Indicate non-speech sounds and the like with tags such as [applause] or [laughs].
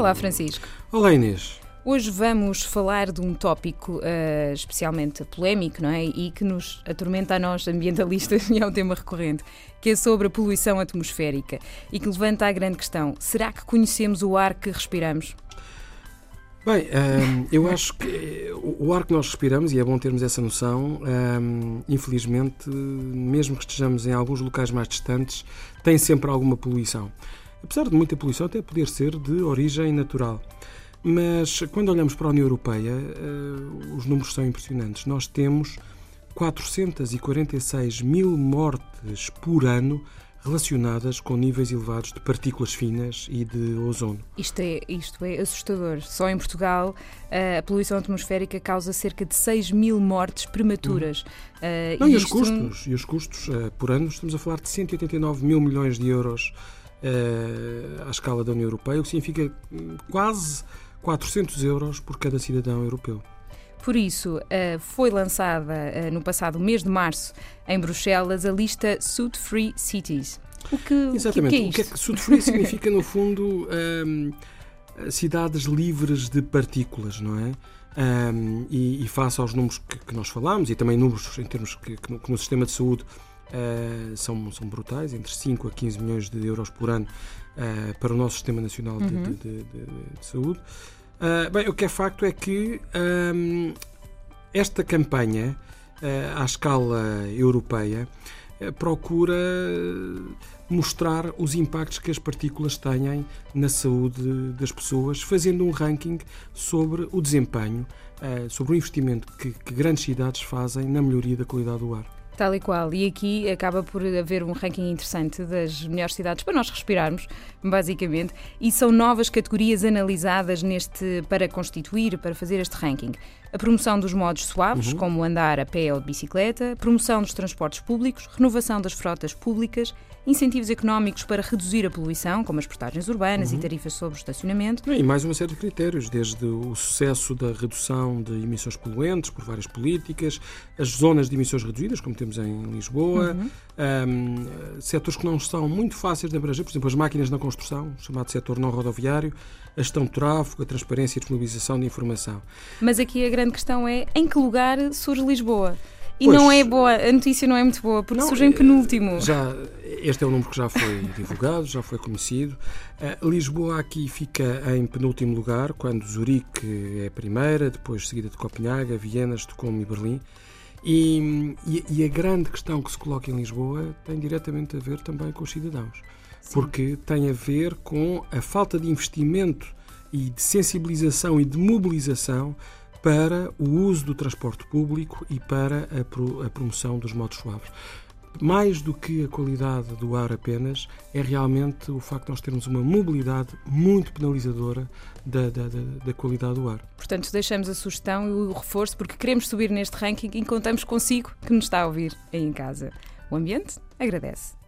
Olá, Francisco. Olá, Inês. Hoje vamos falar de um tópico uh, especialmente polémico, não é? E que nos atormenta a nós, ambientalistas, [laughs] e é um tema recorrente, que é sobre a poluição atmosférica e que levanta a grande questão: será que conhecemos o ar que respiramos? Bem, um, eu acho que o ar que nós respiramos, e é bom termos essa noção, um, infelizmente, mesmo que estejamos em alguns locais mais distantes, tem sempre alguma poluição. Apesar de muita poluição até poder ser de origem natural. Mas quando olhamos para a União Europeia, uh, os números são impressionantes. Nós temos 446 mil mortes por ano relacionadas com níveis elevados de partículas finas e de ozono. Isto é, isto é assustador. Só em Portugal a poluição atmosférica causa cerca de 6 mil mortes prematuras. Uhum. Uh, Não, e, e os custos, e os custos uh, por ano, estamos a falar de 189 mil milhões de euros uh, à escala da União Europeia, o que significa hum, quase 400 euros por cada cidadão europeu. Por isso, eh, foi lançada eh, no passado mês de março, em Bruxelas, a lista Soot Free Cities. O que, Exatamente. O que é, que é Soot Free [laughs] significa, no fundo, um, cidades livres de partículas, não é? Um, e, e face aos números que, que, nós falámos, e também números em termos que, que, no, que no, sistema de saúde uh, são, são brutais, entre 5 a 15 milhões de euros por ano uh, para o nosso Sistema Nacional uhum. de, de, de, de, Saúde. Uh, bem, o que é facto é que um, esta campanha, à escala europeia, procura mostrar os impactos que as partículas têm na saúde das pessoas, fazendo um ranking sobre o desempenho, sobre o investimento que grandes cidades fazem na melhoria da qualidade do ar. Tal e qual. E aqui acaba por haver um ranking interessante das melhores cidades para nós respirarmos, basicamente. E são novas categorias analisadas neste para constituir, para fazer este ranking. A promoção dos modos suaves, uhum. como andar a pé ou de bicicleta, promoção dos transportes públicos, renovação das frotas públicas, incentivos económicos para reduzir a poluição, como as portagens urbanas uhum. e tarifas sobre o estacionamento. E mais uma série de critérios, desde o sucesso da redução de emissões poluentes por várias políticas, as zonas de emissões reduzidas, como temos em Lisboa, uhum. um, setores que não são muito fáceis de abranger, por exemplo, as máquinas na construção, chamado setor não rodoviário, a gestão de tráfego, a transparência e a disponibilização de informação. Mas aqui a grande questão é em que lugar surge Lisboa? E pois, não é boa, a notícia não é muito boa, porque não, surge em penúltimo. Já, este é um número que já foi [laughs] divulgado, já foi conhecido. Uh, Lisboa aqui fica em penúltimo lugar, quando Zurique é a primeira, depois seguida de Copenhaga, Viena, Estocolmo e Berlim. E, e, e, a grande questão que se coloca em Lisboa tem diretamente a ver também com os cidadãos, Sim. porque tem a ver com a falta de investimento e de sensibilização e de mobilização para o uso do transporte público e para a, pro, a promoção dos modos suaves mais do que a qualidade do ar apenas, é realmente o facto de nós termos uma mobilidade muito penalizadora da, da, da, da, qualidade do ar. Portanto, deixamos a sugestão e o reforço porque queremos subir neste ranking e contamos consigo que nos está a ouvir aí em casa. O ambiente agradece.